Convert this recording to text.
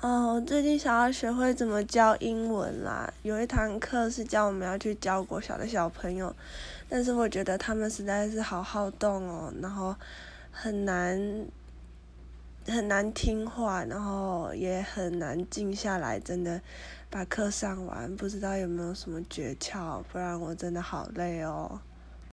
哦，我最近想要学会怎么教英文啦。有一堂课是教我们要去教国小的小朋友，但是我觉得他们实在是好好动哦，然后很难很难听话，然后也很难静下来，真的把课上完。不知道有没有什么诀窍？不然我真的好累哦。